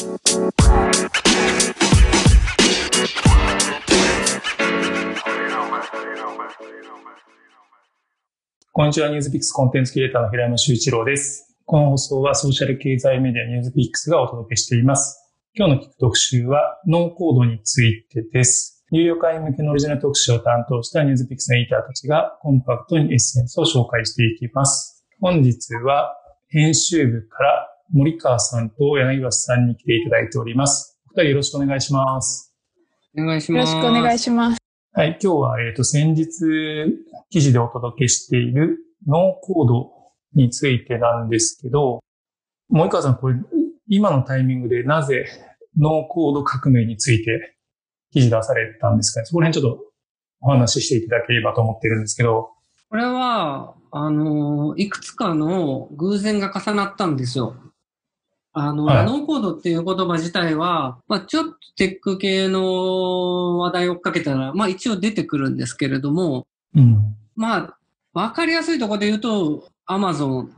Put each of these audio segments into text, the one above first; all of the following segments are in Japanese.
こんにちは、ニュースピックスコンテンツクリエイターの平山修一郎です。この放送はソーシャル経済メディアニュースピックスがお届けしています。今日の聞く特集はノーコードについてです。有料会員向けのオリジナル特集を担当したニュースピックスのエディターたちがコンパクトにエッセンスを紹介していきます。本日は編集部から森川さんと柳橋さんに来ていただいております。お二人よろしくお願いします。お願いしよろます。しくお願いします。はい、今日は、えっ、と、先日、記事でお届けしているノーコードについてなんですけど、森川さん、これ、今のタイミングでなぜノーコード革命について記事出されたんですかね？そこら辺ちょっとお話ししていただければと思ってるんですけど。これは、あの、いくつかの偶然が重なったんですよ。あの、はいノーコードっていう言葉自体は、まあちょっとテック系の話題を追っかけたら、まあ一応出てくるんですけれども、うん。まあ、わかりやすいところで言うと、Amazon、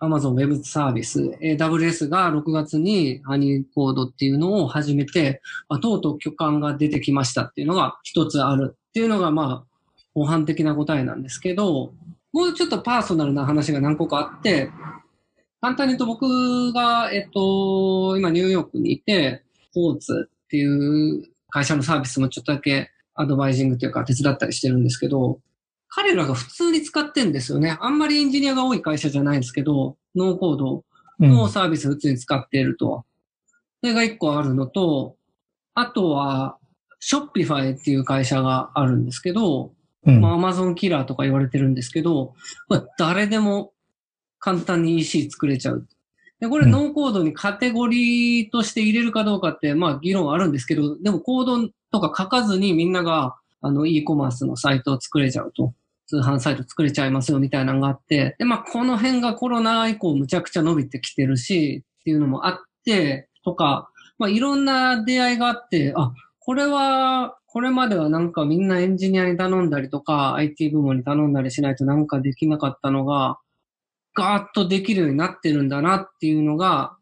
Amazon Web サービス、AWS が6月にハニーコードっていうのを始めて、まあ、とうとう許可が出てきましたっていうのが一つあるっていうのが、まあ、模範的な答えなんですけど、もうちょっとパーソナルな話が何個かあって、簡単に言うと僕が、えっと、今ニューヨークにいて、ポーツっていう会社のサービスもちょっとだけアドバイジングというか手伝ったりしてるんですけど、彼らが普通に使ってんですよね。あんまりエンジニアが多い会社じゃないんですけど、ノーコードうんのサービス普通に使っていると。それが一個あるのと、あとは、ショッピファイっていう会社があるんですけど、うんまあ、アマゾンキラーとか言われてるんですけど、まあ、誰でも簡単に EC 作れちゃう。で、これうんノーコードにカテゴリーとして入れるかどうかって、まあ議論あるんですけど、でもコードとか書かずにみんなが、あの、e コマースのサイトを作れちゃうと。通販サイト作れちゃいますよみたいなのがあって、で、まあこの辺がコロナ以降むちゃくちゃ伸びてきてるし、っていうのもあって、とか、まあいろんな出会いがあって、あ、これは、これまではなんかみんなエンジニアに頼んだりとか、IT 部門に頼んだりしないとなんかできなかったのが、ガーッとできるようになってるんだなっていうのが、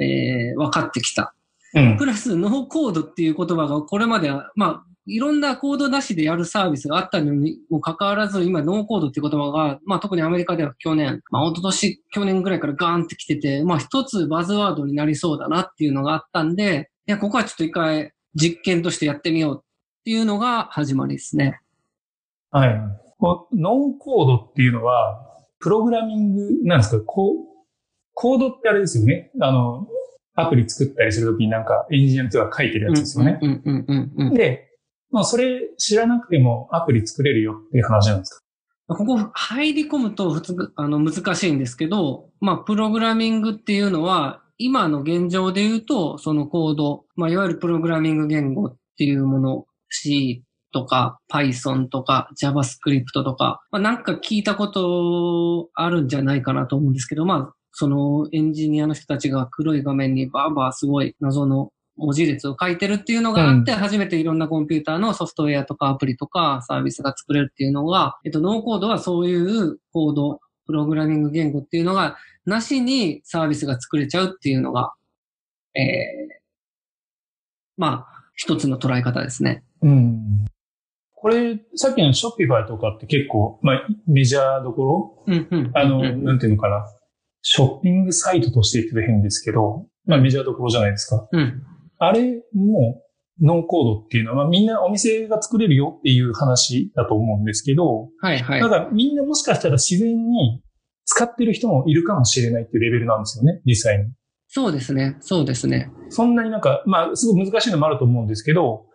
えー、分かってきた。うん。プラス、ノーコードっていう言葉がこれまでは、まあ、いろんなコードなしでやるサービスがあったのにもかかわらず、今、ノーコードっていう言葉が、まあ、特にアメリカでは去年、まあ、一昨年、去年ぐらいからガーンってきてて、まあ、一つバズワードになりそうだなっていうのがあったんで、いや、ここはちょっと一回実験としてやってみようっていうのが始まりですね。はい。ノーコードっていうのは、プログラミングなんですか？こう、コードってあれですよね。あの、アプリ作ったりするときになんかエンジニアの人が書いてるやつですよね。で、まあそれ知らなくてもアプリ作れるよっていう話なんですか？ここ入り込むと普通、あの、難しいんですけど、まあ、プログラミングっていうのは、今の現状で言うと、そのコード、まあ、いわゆるプログラミング言語っていうもの、C とか Python とか JavaScript とか、まあ、なんか聞いたことあるんじゃないかなと思うんですけど、まあ、そのエンジニアの人たちが黒い画面にバーバーすごい謎の文字列を書いてるっていうのがあって、初めていろんなコンピューターのソフトウェアとかアプリとかサービスが作れるっていうのが、えっと、ノーコードはそういうコード、プログラミング言語っていうのが、なしにサービスが作れちゃうっていうのが、えー、まあ、一つの捉え方ですね。うん。これ、さっきのショッピファイとかって結構、まあ、メジャーどころ？うんうん。あの、うんなんていうのかな？ショッピングサイトとして言ってた変ですけど、まあメジャーどころじゃないですか。うん。あれも、ノーコードっていうのは、まあみんなお店が作れるよっていう話だと思うんですけど、はいはいた。だみんなもしかしたら自然に使ってる人もいるかもしれないっていうレベルなんですよね、実際に。そうですね。そうですね。そんなになんか、まあすごい難しいのもあると思うんですけど、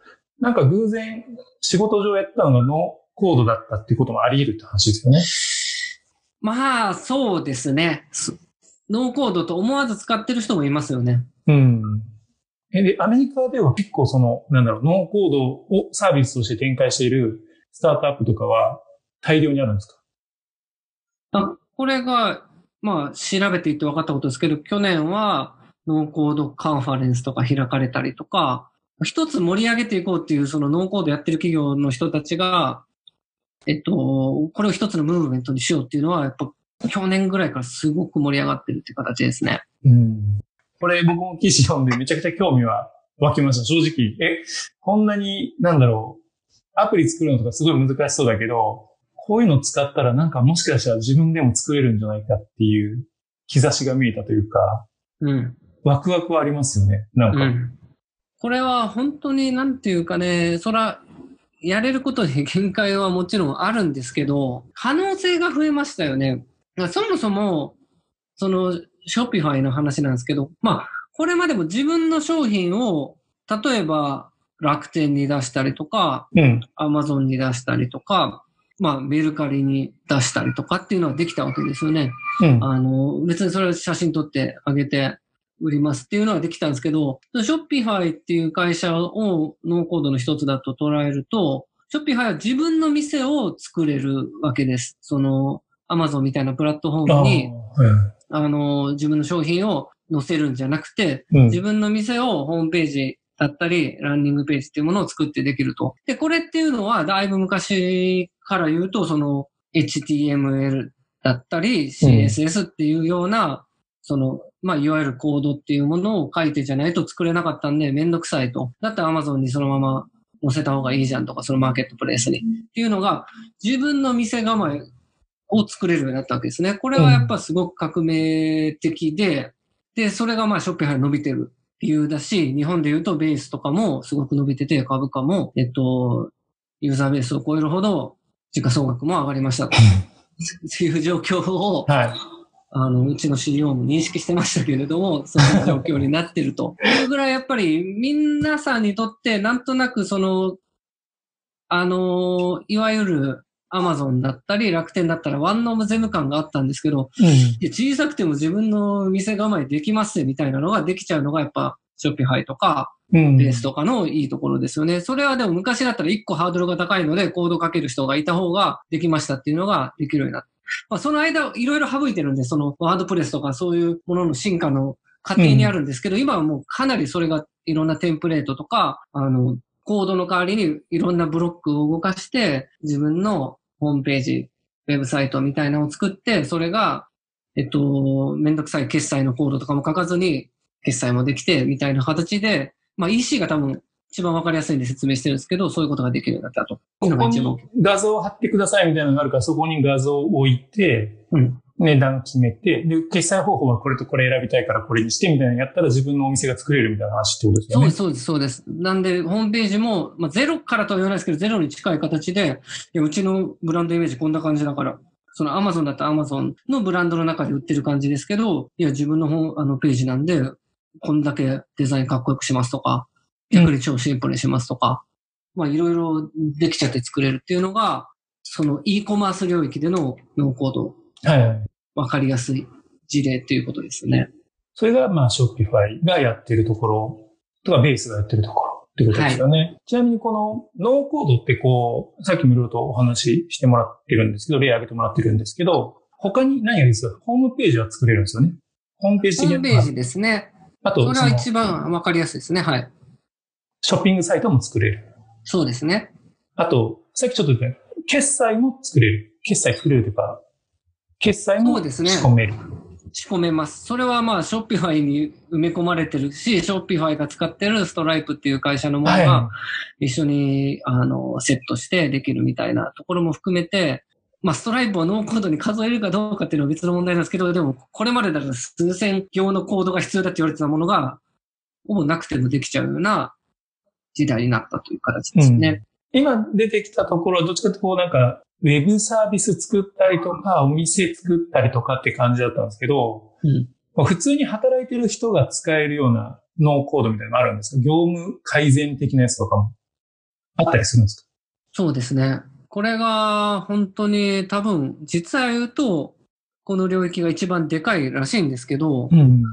なんか偶然仕事上やったのがノーコードだったっていうこともあり得るって話ですよね。まあ、そうですね。すノーコードと思わず使ってる人もいますよね。うん。え、で、アメリカでは結構その、なんだろう、ノーコードをサービスとして展開しているスタートアップとかは大量にあるんですか？あこれが、まあ、調べていって分かったことですけど、去年はノーコードカンファレンスとか開かれたりとか、一つ盛り上げていこうっていう、そのノーコードやってる企業の人たちが、えっと、これを一つのムーブメントにしようっていうのは、やっぱ去年ぐらいからすごく盛り上がってるっていう形ですね。うん。これ僕も記事読んでめちゃくちゃ興味は湧きました。正直。え、こんなに、なんだろう。アプリ作るのとかすごい難しそうだけど、こういうの使ったらなんかもしかしたら自分でも作れるんじゃないかっていう兆しが見えたというか、うん。ワクワクはありますよね。なんか。うん。これは本当になんていうかね、そら、やれることに限界はもちろんあるんですけど、可能性が増えましたよね。そもそも、その、 Shopifyの話なんですけど、まあ、これまでも自分の商品を、例えば楽天に出したりとか、うん。アマゾンに出したりとか、まあ、メルカリに出したりとかっていうのはできたわけですよね。うん。あの、別にそれを写真撮ってあげて売りますっていうのはできたんですけど、 Shopifyっていう会社をノーコードの一つだと捉えると、 Shopifyは自分の店を作れるわけです。その、アマゾンみたいなプラットフォームに、ああの、自分の商品を載せるんじゃなくて、うん自分の店をホームページだったり、ランニングページっていうものを作ってできると。で、これっていうのは、だいぶ昔から言うと、その HTML だったり、CSS っていうような、その、まあ、いわゆるコードっていうものを書いてじゃないと作れなかったんで、めんどくさいと。だったら Amazon にそのまま載せた方がいいじゃんとか、そのマーケットプレイスに。っていうのが、自分の店構えを作れるようになったわけですね。これはやっぱすごく革命的で、で、それがまあショッピファイ伸びてる理由だし、日本で言うとベースとかもすごく伸びてて、株価も、えっと、ユーザーベースを超えるほど、時価総額も上がりましたと。っていう状況を、はい。あの、うちの CEO も認識してましたけれども、そういう状況になってると。それぐらいやっぱり皆さんにとってなんとなくその、あの、いわゆる Amazon だったり楽天だったらワンノーム税務官があったんですけど、うん。小さくても自分の店構えできますねみたいなのができちゃうのがやっぱショッピファイとかうん。ベースとかのいいところですよね。それはでも昔だったら1個ハードルが高いのでコードかける人がいた方ができましたっていうのができるようになった。まあ、その間いろいろ省いてるんで、そのワードプレスとかそういうものの進化の過程にあるんですけど、今はもうかなりそれがいろんなテンプレートとか、あの、コードの代わりにいろんなブロックを動かして自分のホームページ、ウェブサイトみたいなのを作って、それが、えっと、めんどくさい決済のコードとかも書かずに決済もできてみたいな形で、まあ EC が多分一番わかりやすいんで説明してるんですけど、そういうことができるようになったと。ここに。画像を貼ってくださいみたいなのがあるから、そこに画像を置いて、うん。値段決めて、で、決済方法はこれとこれ選びたいからこれにしてみたいなのやったら自分のお店が作れるみたいな話ってことですよね。そうです、そうです、そうです。なんで、ホームページも、まあ、ゼロからとは言わないですけど、ゼロに近い形で、いや、うちのブランドイメージこんな感じだから、そのアマゾンだったらアマゾンのブランドの中で売ってる感じですけど、いや、自分の本あのページなんで、こんだけデザインかっこよくしますとか、逆に超シンプルにしますとか、まあ、いろいろできちゃって作れるっていうのが、その e コマース領域でのノーコード、はいはい。わかりやすい事例っていうことですね。それが、まあ、ショッピファイがやってるところとか、ベースがやってるところってことですよね。ちなみにこのノーコードってこう、さっきもいろいろとお話ししてもらってるんですけど、例挙げてもらってるんですけど、他に何がいいですかホームページは作れるんですよね。ホームページホ的なームページですね。あと、それは一番わかりやすいですね。はい。ショッピングサイトも作れる。そうですね。あと、さっきちょっと言った決済も作れる。決済作れるというか、決済もそうですね仕込める。仕込めます。それはまあ、 Shopifyに埋め込まれてるし、 Shopifyが使ってるストライプっていう会社のものはが一緒に、あの、セットしてできるみたいなところも含めて、まあ、ストライプをノーコードに数えるかどうかっていうのは別の問題なんですけど、でも、これまでだと数千行のコードが必要だって言われてたものが、ほぼなくてもできちゃうような時代になったという形ですね。今出てきたところはどっちかってこうなんか、ウェブサービス作ったりとか、お店作ったりとかって感じだったんですけど、うん。普通に働いてる人が使えるようなノーコードみたいなのがあるんですか業務改善的なやつとかもあったりするんですそうですね。これが本当に多分、実は言うと、この領域が一番でかいらしいんですけど、かうん。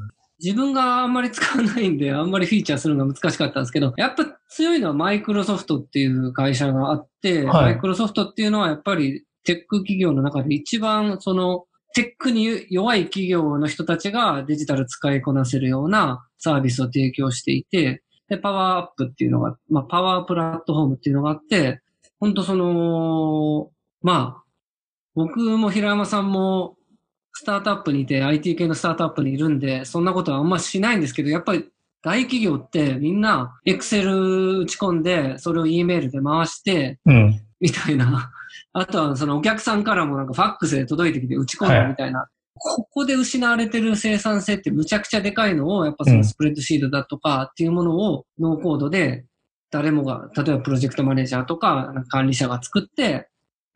自分があんまり使わないんで、あんまりフィーチャーするのが難しかったんですけど、やっぱ強いのはマイクロソフトっていう会社があって、はい。マイクロソフトっていうのはやっぱりテック企業の中で一番そのテックに弱い企業の人たちがデジタル使いこなせるようなサービスを提供していて、で、パワーアップっていうのが、まあ、パワープラットフォームっていうのがあって、本当その、まあ、僕も平山さんもスタートアップにいて、IT 系のスタートアップにいるんで、そんなことはあんましないんですけど、やっぱり大企業ってみんな、エクセル打ち込んで、それを E メールで回して、うん、みたいな。あとはそのお客さんからもなんかファックスで届いてきて打ち込んだみたいな。はい、ここで失われてる生産性ってむちゃくちゃでかいのを、やっぱそのスプレッドシートだとかっていうものをノーコードで誰もが、例えばプロジェクトマネージャーとか管理者が作って、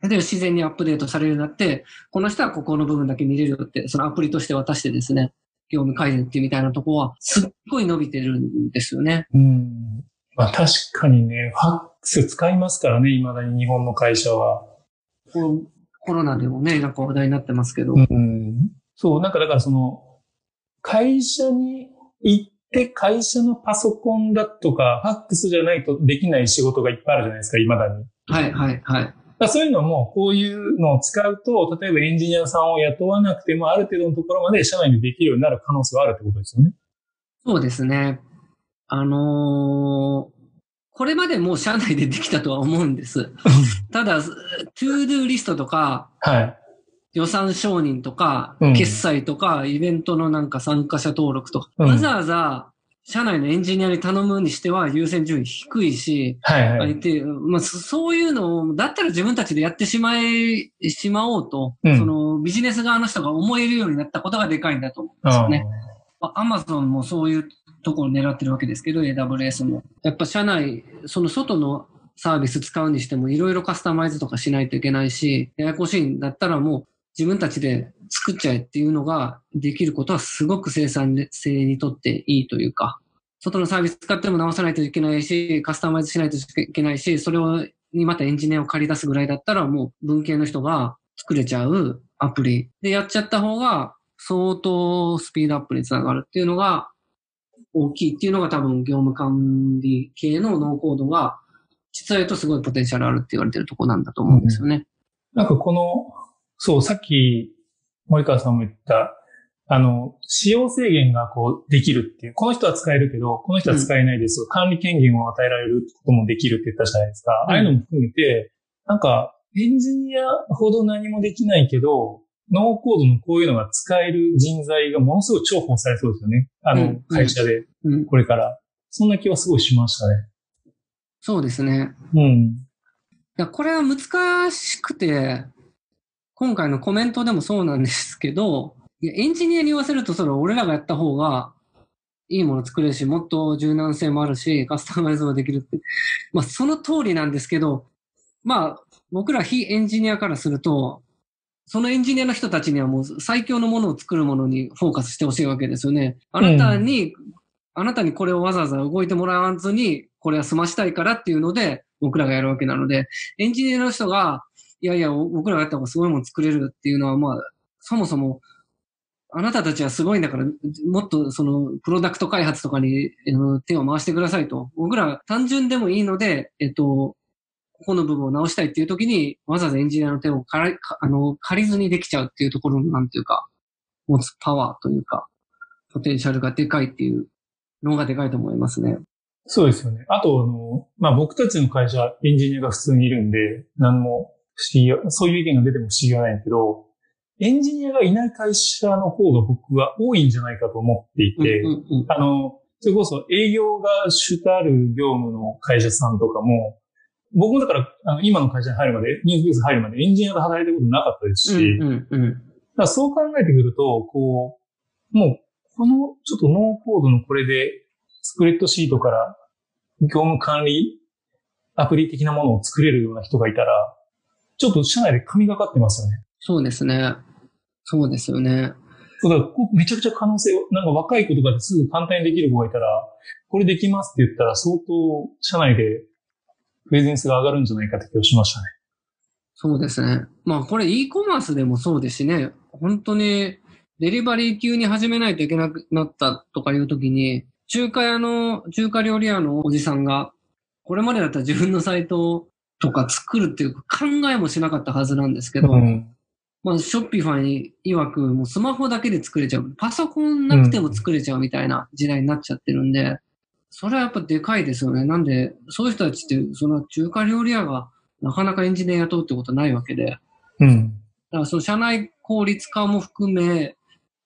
例えば自然にアップデートされるようになって、この人はここの部分だけ見れるよって、そのアプリとして渡してですね、業務改善っていうみたいなとこは、すっごい伸びてるんですよね。うん。まあ確かにね、ファックス使いますからね、未だに日本の会社は。コロナでもね、なんか話題になってますけど。うん。そう、なんかだからその、会社に行って会社のパソコンだとか、ファックスじゃないとできない仕事がいっぱいあるじゃないですか、未だに。はいはいはい。そういうのも、こういうのを使うと、例えばエンジニアさんを雇わなくても、ある程度のところまで社内でできるようになる可能性はあるってことですよね。そうですね。あのー、これまでもう社内でできたとは思うんです。ただ、 ToDoリストとか、はい、予算承認とか、うん、決済とか、イベントのなんか参加者登録とか、うん、わざわざ社内のエンジニアに頼むにしては優先順位低いし、はいはい。まあ、そういうのを、だったら自分たちでやってしまえ、しまおうと、うん、そのビジネス側の人が思えるようになったことがでかいんだと思うんですよね。アマゾンもそういうところを狙ってるわけですけど、AWS も。やっぱ社内、その外のサービス使うにしてもいろいろカスタマイズとかしないといけないし、ややこしいんだったらもう自分たちで作っちゃえっていうのができることはすごく生産性にとっていいというか、外のサービス使っても直さないといけないし、カスタマイズしないといけないし、それをにまたエンジニアを借り出すぐらいだったらもう文系の人が作れちゃうアプリでやっちゃった方が相当スピードアップにつながるっていうのが大きいっていうのが多分業務管理系のノーコードが実は言うとすごいポテンシャルあるって言われてるとこなんだと思うんですよね。うん、なんかこの、そう、さっき森川さんも言った、あの、使用制限がこうできるっていう、この人は使えるけど、この人は使えないです、うん、管理権限を与えられることもできるって言ったじゃないですか。うん、ああいうのも含めて、なんか、エンジニアほど何もできないけど、ノーコードのこういうのが使える人材がものすごい重宝されそうですよね。あの、会社で、これから。そんな気はすごいしましたね。そうですね。うん。いや、これは難しくて、今回のコメントでもそうなんですけど、いやエンジニアに言わせると、それ俺らがやった方がいいもの作れるし、もっと柔軟性もあるし、カスタマイズもできるって。まあ、その通りなんですけど、まあ、僕ら非エンジニアからすると、そのエンジニアの人たちにはもう最強のものを作るものにフォーカスしてほしいわけですよね。あなたに、うん、あなたにこれをわざわざ動いてもらわずに、これは済ましたいからっていうので、僕らがやるわけなので、エンジニアの人が、いやいや、僕らがやった方がすごいもの作れるっていうのは、まあ、そもそも、あなたたちはすごいんだから、もっとその、プロダクト開発とかにえ手を回してくださいと。僕ら単純でもいいので、えっと、ここの部分を直したいっていう時に、わざわざエンジニアの手を借りあの借りずにできちゃうっていうところの、なんていうか、持つパワーというか、ポテンシャルがでかいっていうのがでかいと思いますね。そうですよね。あと、あの、まあ、僕たちの会社、エンジニアが普通にいるんで、何も不思議は、そういう意見が出ても不思議はないんだけど、エンジニアがいない会社の方が僕は多いんじゃないかと思っていて、あの、それこそ営業が主たる業務の会社さんとかも、僕もだから、あの今の会社に入るまで、ニュースビース入るまでエンジニアが働いたことなかったですし、うんうんうん、だそう考えてくると、こう、もう、このちょっとノーコードのこれで、スプレッドシートから業務管理アプリ的なものを作れるような人がいたら、ちょっと社内で神がかってますよね。そうですね。そうですよね。そうだめちゃくちゃ可能性なんか若い子とかですぐ簡単にできる子がいたら、これできますって言ったら相当社内でプレゼンスが上がるんじゃないかって気がしましたね。そうですね。まあこれ e コマースでもそうですしね、本当にデリバリー級に始めないといけなくなったとかいう時に、中華屋の、中華料理屋のおじさんが、これまでだったら自分のサイトとか作るっていう考えもしなかったはずなんですけど、うん、まあ、ショッピファイ曰く、もうスマホだけで作れちゃう。パソコンなくても作れちゃうみたいな時代になっちゃってるんで、それはやっぱでかいですよね。なんで、そういう人たちって、その中華料理屋がなかなかエンジニア雇うってことないわけで。うん。だからその社内効率化も含め、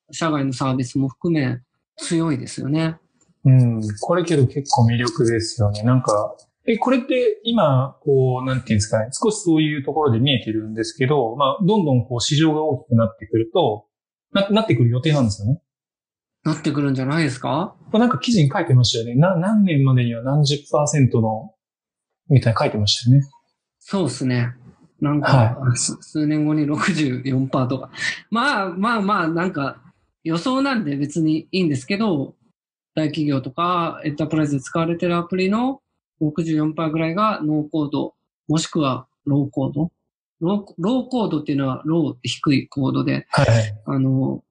社外のサービスも含め、強いですよね。うん。これけど結構魅力ですよね。なんか、え、これって今、こう、なんていうんですかね、少しそういうところで見えてるんですけど、まあ、どんどんこう市場が大きくなってくると、な、なってくる予定なんですよね。なってくるんじゃないですか？これなんか記事に書いてましたよね。な、何年までには何十パーセントの、みたいな書いてましたよね。そうですね。なんか、す数年後に64%とか。まあまあまあ、なんか予想なんで別にいいんですけど、大企業とかエンタープライズで使われてるアプリの64%ぐらいがノーコード、もしくはローコード。ローローコードっていうのはローって低いコードで、はいはい。あの、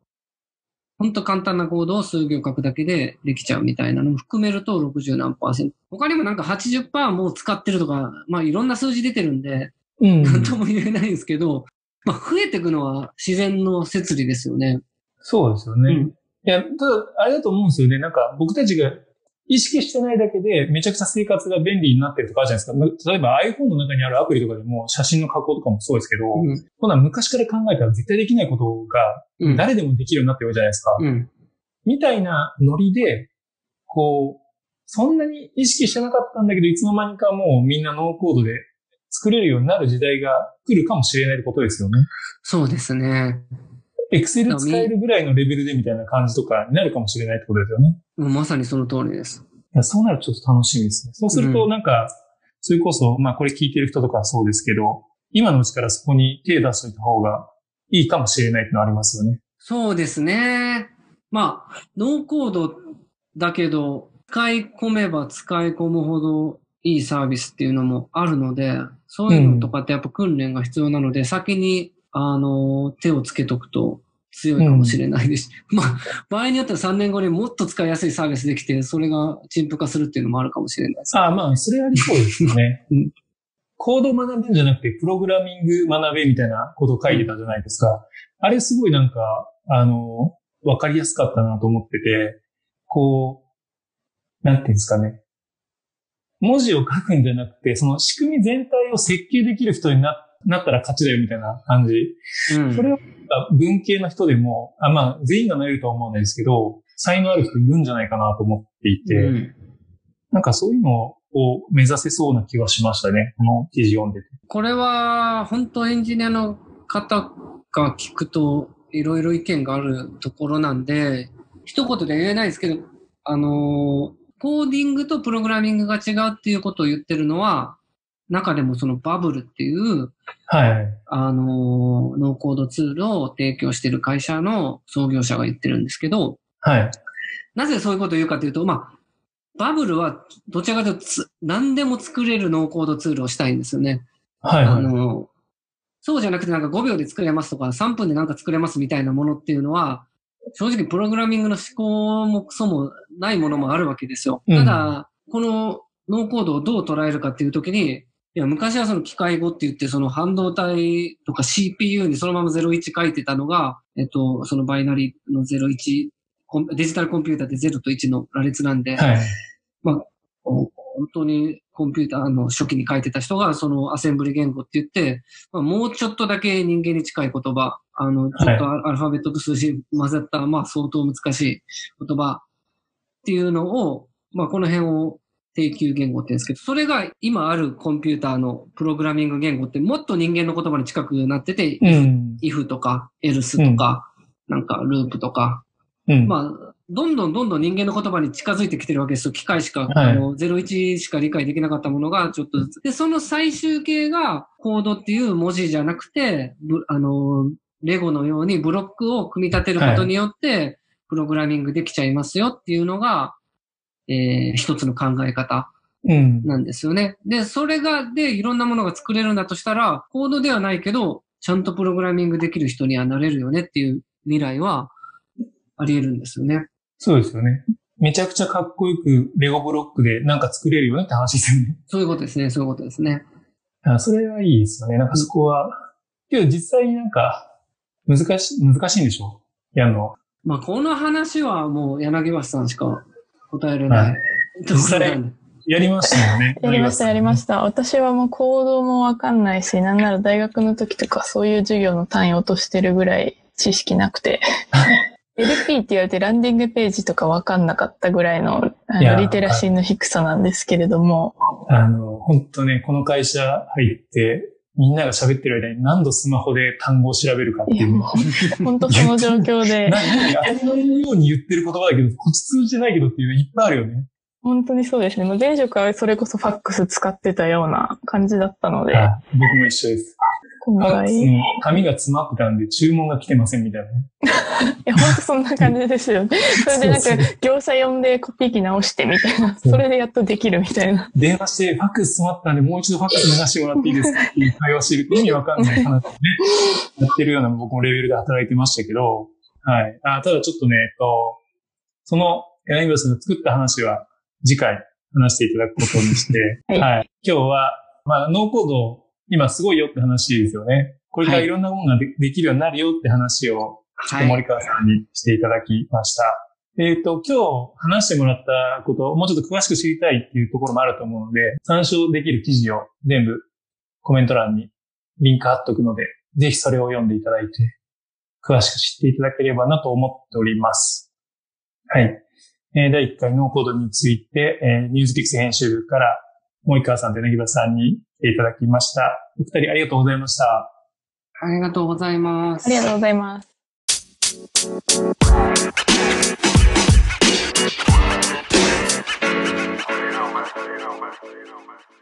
ほんと簡単なコードを数行書くだけでできちゃうみたいなのも含めると60何パーセント。他にもなんか80%もう使ってるとか、まあいろんな数字出てるんで、うん。なんとも言えないんですけど、まあ増えていくのは自然の摂理ですよね。そうですよね。うん。いや、ただ、あれだと思うんですよね。なんか、僕たちが意識してないだけで、めちゃくちゃ生活が便利になってるとかあるじゃないですか。例えば iPhone の中にあるアプリとかでも、写真の加工とかもそうですけど、うん。こんなん昔から考えたら絶対できないことが、うん。誰でもできるようになってるじゃないですか。うん。みたいなノリで、こう、そんなに意識してなかったんだけど、いつの間にかもうみんなノーコードで作れるようになる時代が来るかもしれないってことですよね。そうですね。エクセル使えるぐらいのレベルでみたいな感じとかになるかもしれないってことですよね。もうまさにその通りです。いやそうなるとちょっと楽しみですね。そうすると、うんなんか、それこそ、まあこれ聞いてる人とかはそうですけど、今のうちからそこに手出しといた方がいいかもしれないってのはありますよね。そうですね。まあ、ノーコードだけど、使い込めば使い込むほどいいサービスっていうのもあるので、そういうのとかってやっぱ訓練が必要なので、先に、あの、手をつけとくと強いかもしれないです。まあ、場合によっては3年後にもっと使いやすいサービスできて、それが陳腐化するっていうのもあるかもしれないです。ああ、まあ、それありそうですよね。うんコードを学ぶんじゃなくて、プログラミング学べみたいなことを書いてたじゃないですか。あれすごいなんか、あの、わかりやすかったなと思ってて、こう、なんていうんですかね。文字を書くんじゃなくて、その仕組み全体を設計できる人にななったら勝ちだよみたいな感じ。うん。それは文系の人でも、あまあ、全員がなれるとは思うんですけど、才能ある人いるんじゃないかなと思っていて、うんなんかそういうのを目指せそうな気はしましたね。この記事読んでて。これは、本当エンジニアの方が聞くと、いろいろ意見があるところなんで、一言では言えないですけど、あのーコーディングとプログラミングが違うっていうことを言ってるのは、中でもそのバブルっていう、はい。あのーノーコードツールを提供している会社の創業者が言ってるんですけど、はい。なぜそういうことを言うかというと、まあ、バブルはどちらかというとつ何でも作れるノーコードツールをしたいんですよね。はい。あはい。の、そうじゃなくてなんか5秒で作れますとか3分でなんか作れますみたいなものっていうのは、正直プログラミングの思考もクソもないものもあるわけですよ。うんただ、このノーコードをどう捉えるかっていうときに、いや、昔はその機械語って言って、その半導体とか CPU にそのまま01書いてたのが、えっと、そのバイナリーの01、コンデジタルコンピューターって0と1の羅列なんで、はい。本当にコンピューターの初期に書いてた人が、そのアセンブリ言語って言って、まあ、もうちょっとだけ人間に近い言葉、あの、ちょっとアルファベットと数字混ざった、まあ相当難しい言葉っていうのを、まあこの辺を定級言語って言うんですけど、それが今あるコンピューターのプログラミング言語ってもっと人間の言葉に近くなってて、うん。if とか else とか、なんかループとか、うん。まあ、どんどんどんどん人間の言葉に近づいてきてるわけですよ。機械しか、はいあの、01しか理解できなかったものがちょっとずつ。で、その最終形がコードっていう文字じゃなくて、ぶあの、レゴのようにブロックを組み立てることによって、プログラミングできちゃいますよっていうのが、えー一つの考え方うん。なんですよね。で、それが、で、いろんなものが作れるんだとしたら、コードではないけど、ちゃんとプログラミングできる人にはなれるよねっていう未来はあり得るんですよね。そうですよね。めちゃくちゃかっこよくレゴブロックでなんか作れるよねって話ですよね。そういうことですね、そういうことですね。あそれはいいですよね。なんかそこは。けど実際になんか難し、難しいんでしょ？やるの。まあ、この話はもう柳橋さんしか答えれない、はいところなんで。やりましたよね。やりました、やりました。私はもうコードもわかんないし、なんなら大学の時とかそういう授業の単位落としてるぐらい知識なくて。LP って言われてランディングページとかわかんなかったぐらいのあのリテラシーの低さなんですけれども。あの、本当ね、この会社入って、みんなが喋ってる間に何度スマホで単語を調べるかっていう。本当その状況で当たり前のように言ってる言葉だけど、こっち通じてないけどっていうのいっぱいあるよね。本当にそうですね。もう前職はそれこそファックス使ってたような感じだったので、あ僕も一緒です。今ファックス回。いの紙が詰まってたんで注文が来てませんみたいなね。や、本当そんな感じですよね。それでなんか、業者呼んでコピー機直してみたいな。それでやっとできるみたいな。電話して、ファックス詰まったんで、もう一度ファックス流してもらっていいですかっていう会話してる意味わかんない話をね、やってるような僕もレベルで働いてましたけど、はい。あただちょっとね、えっと、その柳村さんが作った話は次回話していただくことにして、はい今日は、まあ、ノーコード、今すごいよって話ですよね。これからいろんなものがで,、できるようになるよって話を、ちょっと森川さんにしていただきました。えっ、と、今日話してもらったことをもうちょっと詳しく知りたいっていうところもあると思うので、参照できる記事を全部コメント欄にリンク貼っとくので、ぜひそれを読んでいただいて、詳しく知っていただければなと思っております。はい。えー第1回ノーコードについて、えーニュースピックス編集部から森川さんと柳葉さんにていただきました。お二人ありがとうございました。ありがとうございます。ありがとうございます。ます